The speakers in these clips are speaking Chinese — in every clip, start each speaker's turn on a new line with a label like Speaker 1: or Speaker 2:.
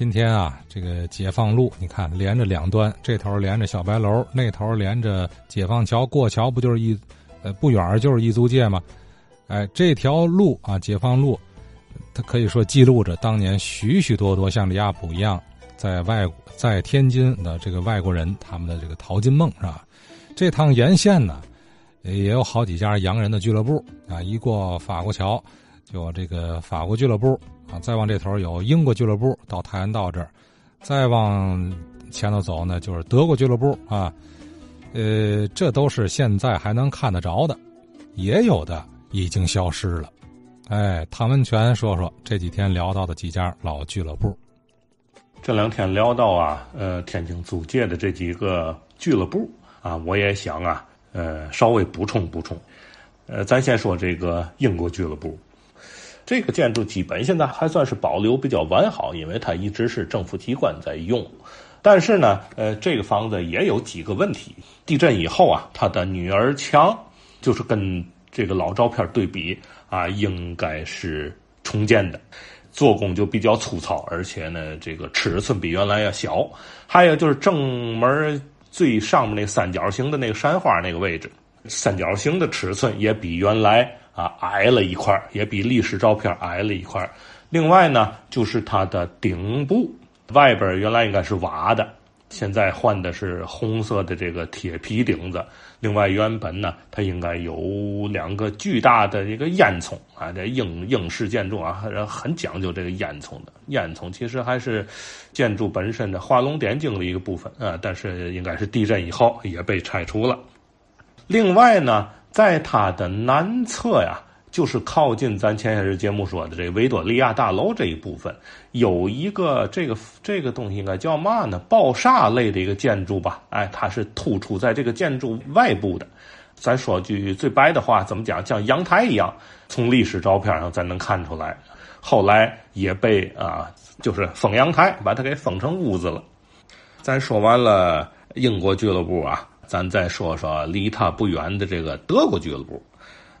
Speaker 1: 今天啊，这个解放路，你看连着两端，这头连着小白楼，那头连着解放桥，过桥不就是一，呃，不远就是一租界吗？哎，这条路啊，解放路，它可以说记录着当年许许多多像李亚普一样，在外在天津的这个外国人他们的这个淘金梦是吧？这趟沿线呢，也有好几家洋人的俱乐部啊，一过法国桥，就这个法国俱乐部。啊，再往这头有英国俱乐部到太原道这儿，再往前头走呢，就是德国俱乐部啊。呃，这都是现在还能看得着的，也有的已经消失了。哎，唐文全说说这几天聊到的几家老俱乐部。
Speaker 2: 这两天聊到啊，呃，天津租界的这几个俱乐部啊，我也想啊，呃，稍微补充补充。呃，咱先说这个英国俱乐部。这个建筑基本现在还算是保留比较完好，因为它一直是政府机关在用。但是呢，呃，这个房子也有几个问题。地震以后啊，它的女儿墙就是跟这个老照片对比啊，应该是重建的，做工就比较粗糙，而且呢，这个尺寸比原来要小。还有就是正门最上面那三角形的那个山花那个位置，三角形的尺寸也比原来。啊，矮了一块也比历史照片矮了一块另外呢，就是它的顶部外边原来应该是瓦的，现在换的是红色的这个铁皮顶子。另外，原本呢，它应该有两个巨大的一个烟囱啊。这英英式建筑啊，很讲究这个烟囱的。烟囱其实还是建筑本身的画龙点睛的一个部分啊，但是应该是地震以后也被拆除了。另外呢。在它的南侧呀，就是靠近咱前些日节目说的这维多利亚大楼这一部分，有一个这个这个东西应该叫嘛呢？爆炸类的一个建筑吧？哎，它是突出在这个建筑外部的。咱说句最白的话，怎么讲？像阳台一样，从历史照片上咱能看出来。后来也被啊，就是封阳台，把它给封成屋子了。咱说完了英国俱乐部啊。咱再说说离他不远的这个德国俱乐部，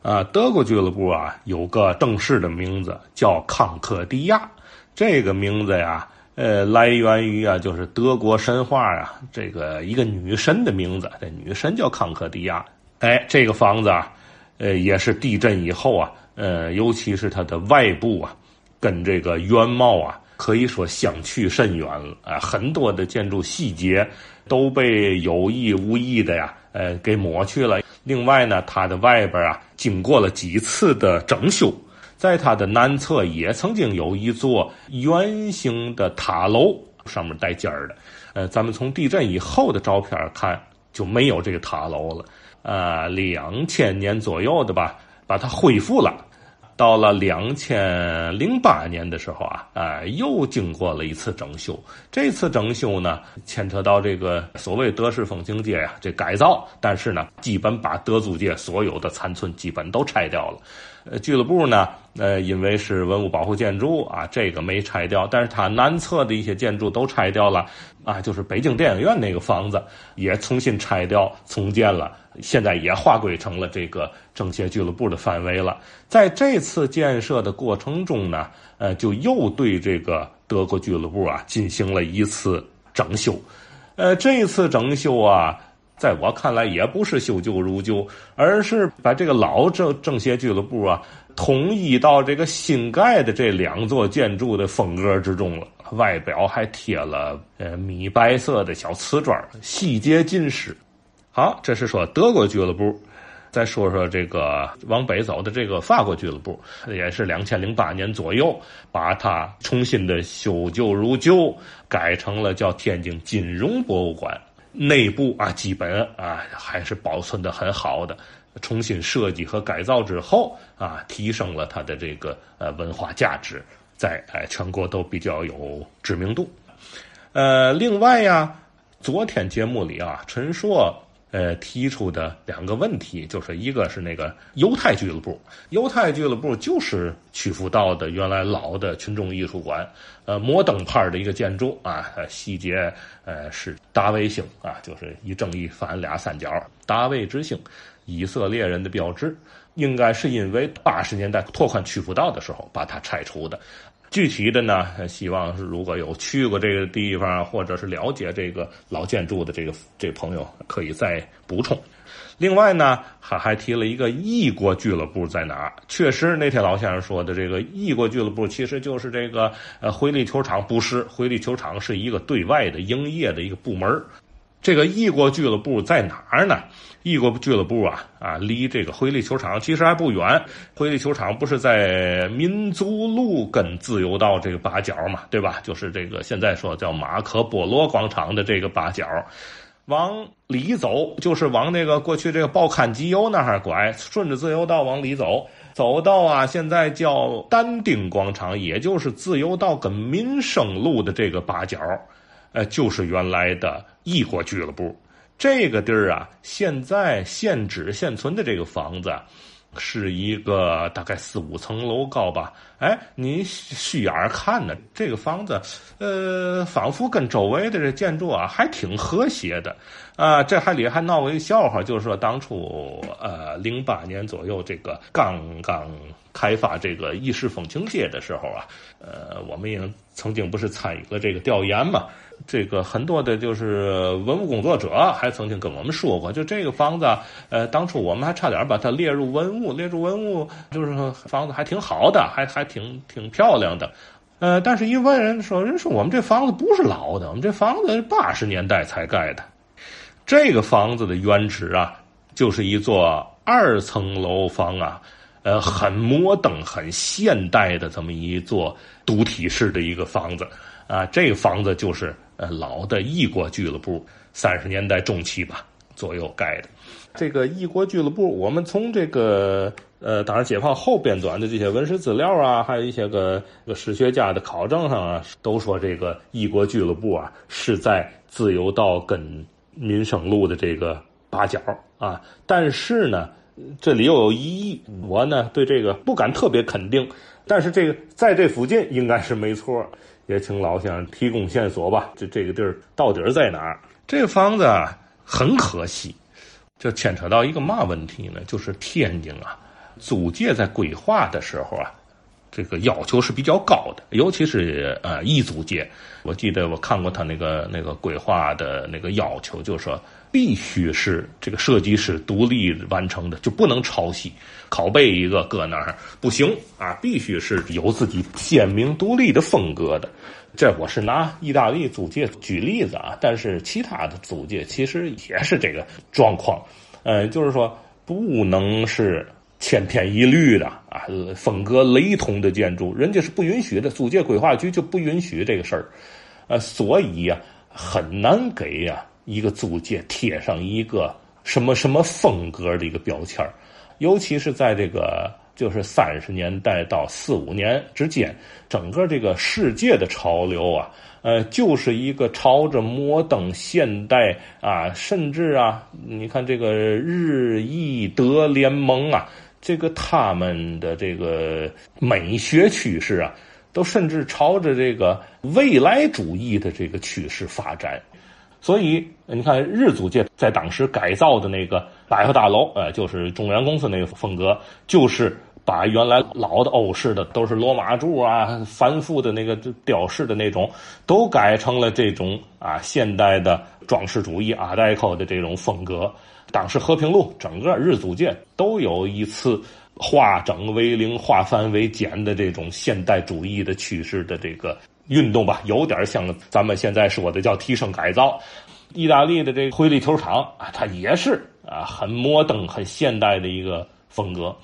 Speaker 2: 啊，德国俱乐部啊有个正式的名字叫康克迪亚，这个名字呀，呃，来源于啊，就是德国神话啊，这个一个女神的名字，这女神叫康克迪亚。哎，这个房子啊，呃，也是地震以后啊，呃，尤其是它的外部啊，跟这个原貌啊。可以说相去甚远了啊！很多的建筑细节都被有意无意的呀，呃，给抹去了。另外呢，它的外边啊，经过了几次的整修，在它的南侧也曾经有一座圆形的塔楼，上面带尖儿的。呃，咱们从地震以后的照片看，就没有这个塔楼了。呃，两千年左右的吧，把它恢复了。到了两千零八年的时候啊，啊，又经过了一次整修。这次整修呢，牵扯到这个所谓德式风情街呀，这改造，但是呢，基本把德租界所有的残存基本都拆掉了。呃，俱乐部呢，呃，因为是文物保护建筑啊，这个没拆掉，但是它南侧的一些建筑都拆掉了啊，就是北京电影院那个房子也重新拆掉重建了。现在也划归成了这个政协俱乐部的范围了。在这次建设的过程中呢，呃，就又对这个德国俱乐部啊进行了一次整修。呃，这次整修啊，在我看来也不是修旧如旧，而是把这个老政政协俱乐部啊统一到这个新盖的这两座建筑的风格之中了。外表还贴了呃米白色的小瓷砖，细节尽失。好，这是说德国俱乐部，再说说这个往北走的这个法国俱乐部，也是两千零八年左右，把它重新的修旧如旧，改成了叫天津金融博物馆。内部啊，基本啊还是保存的很好的。重新设计和改造之后啊，提升了它的这个呃文化价值，在哎全国都比较有知名度。呃，另外呀，昨天节目里啊，陈硕。呃，提出的两个问题，就是一个是那个犹太俱乐部，犹太俱乐部就是曲阜道的原来老的群众艺术馆，呃，摩登派的一个建筑啊，细节呃是大卫星啊，就是一正一反俩三角，大卫之星，以色列人的标志，应该是因为八十年代拓宽曲阜道的时候把它拆除的。具体的呢，希望是如果有去过这个地方，或者是了解这个老建筑的这个这朋友，可以再补充。另外呢，还还提了一个异国俱乐部在哪？确实，那天老先生说的这个异国俱乐部，其实就是这个呃回力球场，不是回力球场是一个对外的营业的一个部门这个异国俱乐部在哪儿呢？异国俱乐部啊啊，离这个回力球场其实还不远。回力球场不是在民族路跟自由道这个八角嘛，对吧？就是这个现在说叫马可波罗广场的这个八角，往里走就是往那个过去这个报刊集邮那儿拐，顺着自由道往里走，走到啊现在叫丹丁广场，也就是自由道跟民生路的这个八角，呃，就是原来的异国俱乐部。这个地儿啊，现在现址现存的这个房子，是一个大概四五层楼高吧。哎，你虚眼儿看呢，这个房子，呃，仿佛跟周围的这建筑啊还挺和谐的。啊，这还里还闹过一个笑话，就是说当初呃零八年左右，这个刚刚开发这个意式风情街的时候啊，呃，我们也曾经不是参与了这个调研嘛。这个很多的，就是文物工作者还曾经跟我们说过，就这个房子，呃，当初我们还差点把它列入文物，列入文物，就是房子还挺好的，还还挺挺漂亮的，呃，但是一问人说，人说我们这房子不是老的，我们这房子八十年代才盖的，这个房子的原址啊，就是一座二层楼房啊，呃，很摩登、很现代的这么一座独体式的一个房子啊，这个房子就是。呃，老的异国俱乐部，三十年代中期吧左右盖的。这个异国俱乐部，我们从这个呃，当然解放后编纂的这些文史资料啊，还有一些个个史学家的考证上啊，都说这个异国俱乐部啊是在自由道跟民生路的这个八角啊。但是呢，这里又有疑义，我呢对这个不敢特别肯定。但是这个在这附近应该是没错。也请老先生提供线索吧。这这个地儿到底在哪儿？这个房子很可惜，这牵扯到一个嘛问题呢？就是天津啊，租界在规划的时候啊，这个要求是比较高的，尤其是呃一租界。我记得我看过他那个那个规划的那个要求，就是说。必须是这个设计师独立完成的，就不能抄袭、拷贝一个搁那儿不行啊！必须是有自己鲜明独立的风格的。这我是拿意大利租界举例子啊，但是其他的租界其实也是这个状况。呃，就是说不能是千篇一律的啊，风格雷同的建筑，人家是不允许的。租界规划局就不允许这个事儿，呃，所以呀，很难给呀。一个租界贴上一个什么什么风格的一个标签尤其是在这个就是三十年代到四五年之间，整个这个世界的潮流啊，呃，就是一个朝着摩登现代啊，甚至啊，你看这个日意德联盟啊，这个他们的这个美学趋势啊，都甚至朝着这个未来主义的这个趋势发展。所以你看，日租界在当时改造的那个百货大楼，呃，就是中原公司那个风格，就是把原来老的欧式的都是罗马柱啊、繁复的那个雕饰的那种，都改成了这种啊现代的装饰主义、阿黛克的这种风格。当时和平路整个日租界都有一次化整为零、化繁为简的这种现代主义的趋势的这个。运动吧，有点像咱们现在说的叫提升改造。意大利的这个回力球场啊，它也是啊，很摩登、很现代的一个风格。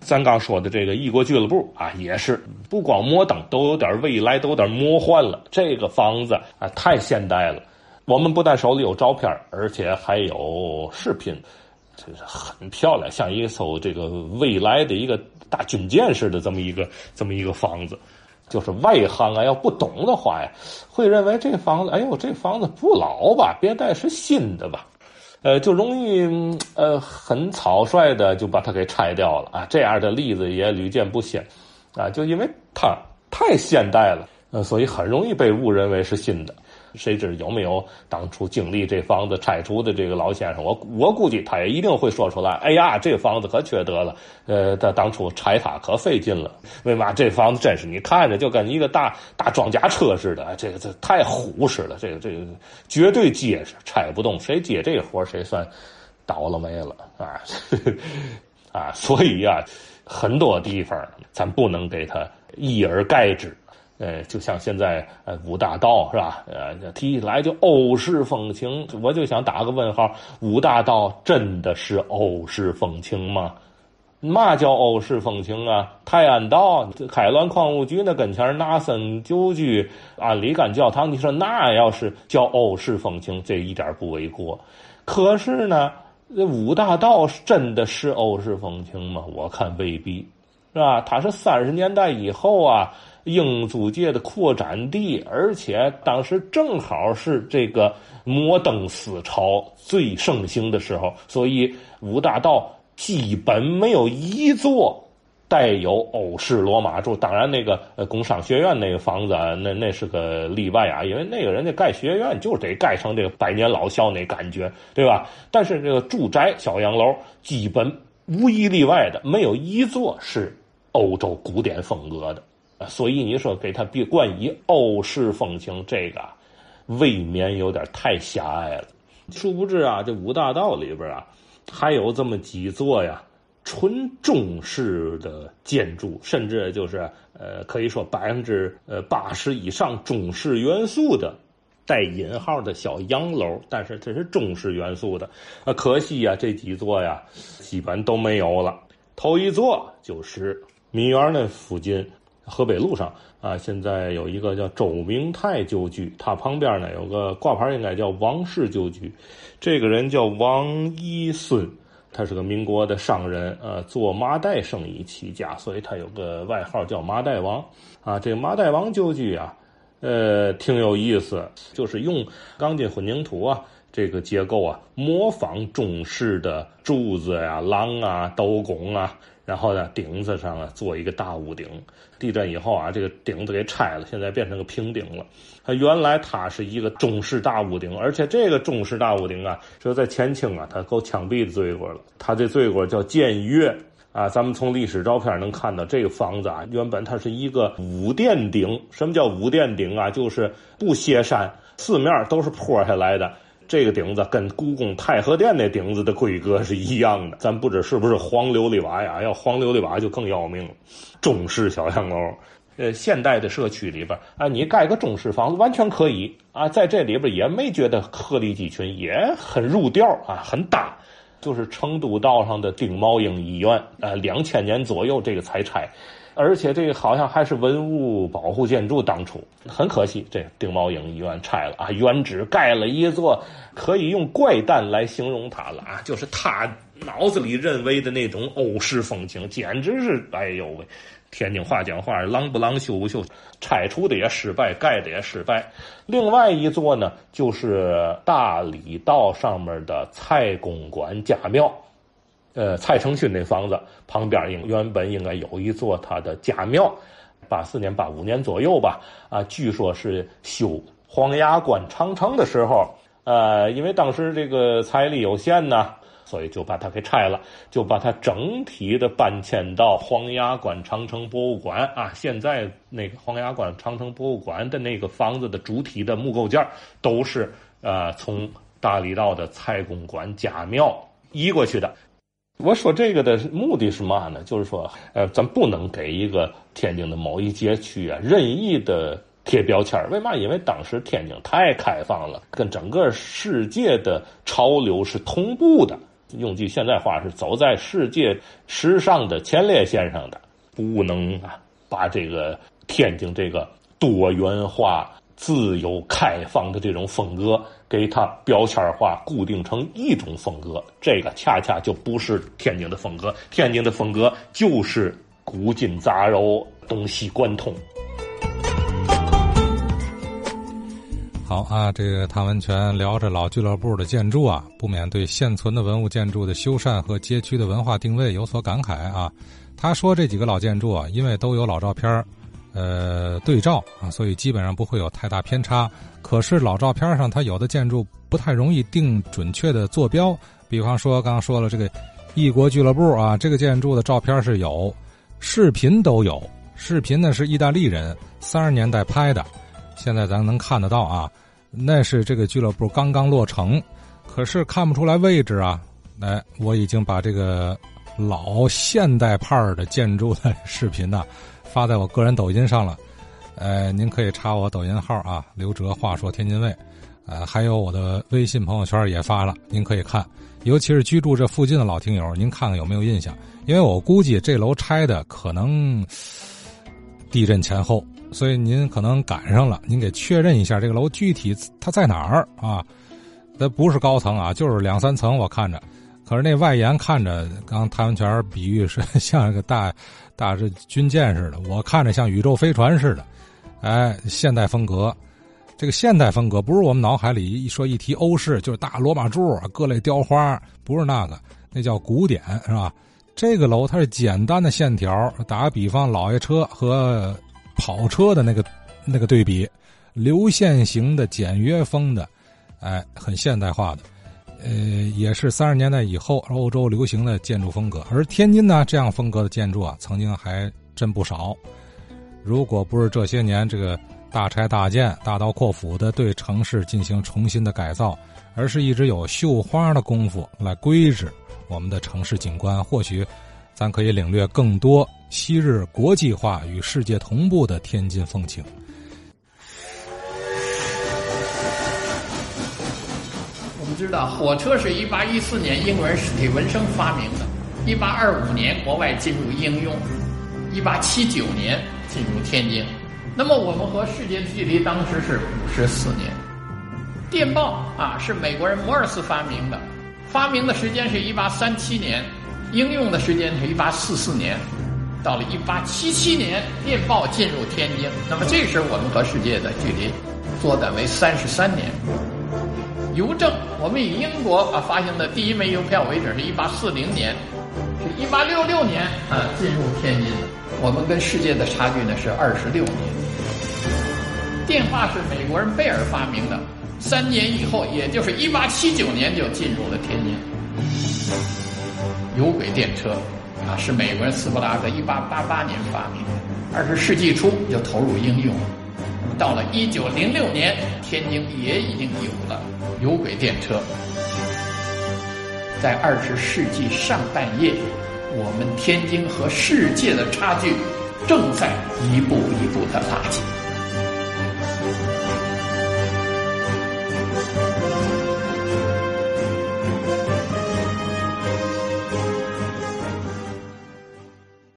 Speaker 2: 咱刚说的这个异国俱乐部啊，也是不光摩登，都有点未来，都有点魔幻了。这个房子啊，太现代了。我们不但手里有照片，而且还有视频，这是很漂亮，像一艘这个未来的一个大军舰似的这么一个这么一个房子。就是外行啊，要不懂的话呀，会认为这房子，哎呦，这房子不老吧？别带是新的吧？呃，就容易呃很草率的就把它给拆掉了啊。这样的例子也屡见不鲜啊，就因为它太现代了，呃，所以很容易被误认为是新的。谁知有没有当初经历这房子拆除的这个老先生？我我估计他也一定会说出来。哎呀，这房子可缺德了，呃，他当初拆它可费劲了。为嘛这房子真是你看着就跟一个大大装甲车似的？这个这太虎实了，这个这个绝对结实，拆不动。谁接这活谁算倒了霉了啊！啊，所以呀，很多地方咱不能给他一而概之。呃，就像现在呃五大道是吧？呃，提起来就欧式风情，我就想打个问号：五大道真的是欧式风情吗？嘛叫欧式风情啊？泰安道、开滦矿务局那跟前纳森旧居、安里干教堂，你说那要是叫欧式风情，这一点不为过。可是呢，这五大道真的是欧式风情吗？我看未必，是吧？它是三十年代以后啊。英租界的扩展地，而且当时正好是这个摩登思潮最盛行的时候，所以五大道基本没有一座带有欧式罗马柱。当然，那个呃工商学院那个房子，那那是个例外啊，因为那个人家盖学院就得盖成这个百年老校那感觉，对吧？但是这个住宅小洋楼，基本无一例外的没有一座是欧洲古典风格的。所以你说给他比冠以欧式风情，这个未免有点太狭隘了。殊不知啊，这五大道里边啊，还有这么几座呀，纯中式的建筑，甚至就是呃，可以说百分之呃八十以上中式元素的带引号的小洋楼，但是这是中式元素的。啊，可惜呀，这几座呀，基本都没有了。头一座就是民园那附近。河北路上啊，现在有一个叫周明泰旧居，他旁边呢有个挂牌，应该叫王氏旧居。这个人叫王一孙，他是个民国的商人，呃，做麻袋生意起家，所以他有个外号叫麻袋王。啊，这个麻袋王旧居啊，呃，挺有意思，就是用钢筋混凝土啊这个结构啊，模仿中式的柱子呀、廊啊、斗拱啊。然后呢，顶子上啊做一个大屋顶。地震以后啊，这个顶子给拆了，现在变成个平顶了。它原来它是一个中式大屋顶，而且这个中式大屋顶啊，说在前清啊，它够枪毙的罪过了。它这罪过叫僭越啊。咱们从历史照片能看到，这个房子啊，原本它是一个五殿顶。什么叫五殿顶啊？就是不歇山，四面都是坡下来的。这个顶子跟故宫太和殿那顶子的规格是一样的，咱不知是不是黄琉璃瓦呀？要黄琉璃瓦就更要命了。中式小洋楼，呃，现代的社区里边啊，你盖个中式房子完全可以啊，在这里边也没觉得鹤立鸡群，也很入调啊，很搭。就是成都道上的丁茂英医院，呃，两千年左右这个才拆。而且这个好像还是文物保护建筑，当初很可惜，这丁茂英医院拆了啊，原址盖了一座可以用怪诞来形容它了啊，就是他脑子里认为的那种欧式风情，简直是哎呦喂，天津话讲话，狼不狼，羞不修，拆除的也失败，盖的也失败。另外一座呢，就是大理道上面的蔡公馆家庙。呃，蔡成勋那房子旁边应原本应该有一座他的家庙，八四年、八五年左右吧，啊，据说是修黄崖关长城的时候，呃，因为当时这个财力有限呢，所以就把它给拆了，就把它整体的搬迁到黄崖关长城博物馆啊。现在那个黄崖关长城博物馆的那个房子的主体的木构件都是呃从大理道的蔡公馆家庙移过去的。我说这个的目的是嘛呢？就是说，呃，咱不能给一个天津的某一街区啊任意的贴标签为嘛？因为当时天津太开放了，跟整个世界的潮流是同步的。用句现在话是走在世界时尚的前列线上的，不能啊把这个天津这个多元化。自由开放的这种风格，给它标签化，固定成一种风格，这个恰恰就不是天津的风格。天津的风格就是古今杂糅，东西贯通。
Speaker 1: 好啊，这个汤文全聊着老俱乐部的建筑啊，不免对现存的文物建筑的修缮和街区的文化定位有所感慨啊。他说这几个老建筑啊，因为都有老照片呃对照啊，所以基本上不会有太大偏差。可是老照片上它有的建筑不太容易定准确的坐标，比方说刚刚说了这个异国俱乐部啊，这个建筑的照片是有，视频都有，视频呢是意大利人三十年代拍的，现在咱能看得到啊，那是这个俱乐部刚刚落成，可是看不出来位置啊。哎，我已经把这个老现代派的建筑的视频呢 发在我个人抖音上了，呃，您可以查我抖音号啊，刘哲话说天津卫，呃，还有我的微信朋友圈也发了，您可以看，尤其是居住这附近的老听友，您看看有没有印象？因为我估计这楼拆的可能地震前后，所以您可能赶上了，您给确认一下这个楼具体它在哪儿啊？它不是高层啊，就是两三层，我看着。可是那外延看着，刚谭文全比喻是 像一个大，大是军舰似的，我看着像宇宙飞船似的，哎，现代风格。这个现代风格不是我们脑海里一说一提欧式就是大罗马柱、各类雕花，不是那个，那叫古典，是吧？这个楼它是简单的线条，打个比方，老爷车和跑车的那个那个对比，流线型的简约风的，哎，很现代化的。呃，也是三十年代以后欧洲流行的建筑风格，而天津呢，这样风格的建筑啊，曾经还真不少。如果不是这些年这个大拆大建、大刀阔斧的对城市进行重新的改造，而是一直有绣花的功夫来规制我们的城市景观，或许咱可以领略更多昔日国际化与世界同步的天津风情。
Speaker 3: 我们知道火车是一八一四年英国人史蒂文生发明的，一八二五年国外进入应用，一八七九年进入天津。那么我们和世界的距离当时是五十四年。电报啊是美国人摩尔斯发明的，发明的时间是一八三七年，应用的时间是一八四四年。到了一八七七年，电报进入天津。那么这时我们和世界的距离缩短为三十三年。邮政，我们以英国啊发行的第一枚邮票为准，是一八四零年，是一八六六年啊进入天津。我们跟世界的差距呢是二十六年。电话是美国人贝尔发明的，三年以后，也就是一八七九年就进入了天津。有轨电车啊是美国人斯普拉克一八八八年发明的，二十世纪初就投入应用。到了一九零六年，天津也已经有了。有轨电车，在二十世纪上半叶，我们天津和世界的差距正在一步一步的拉近。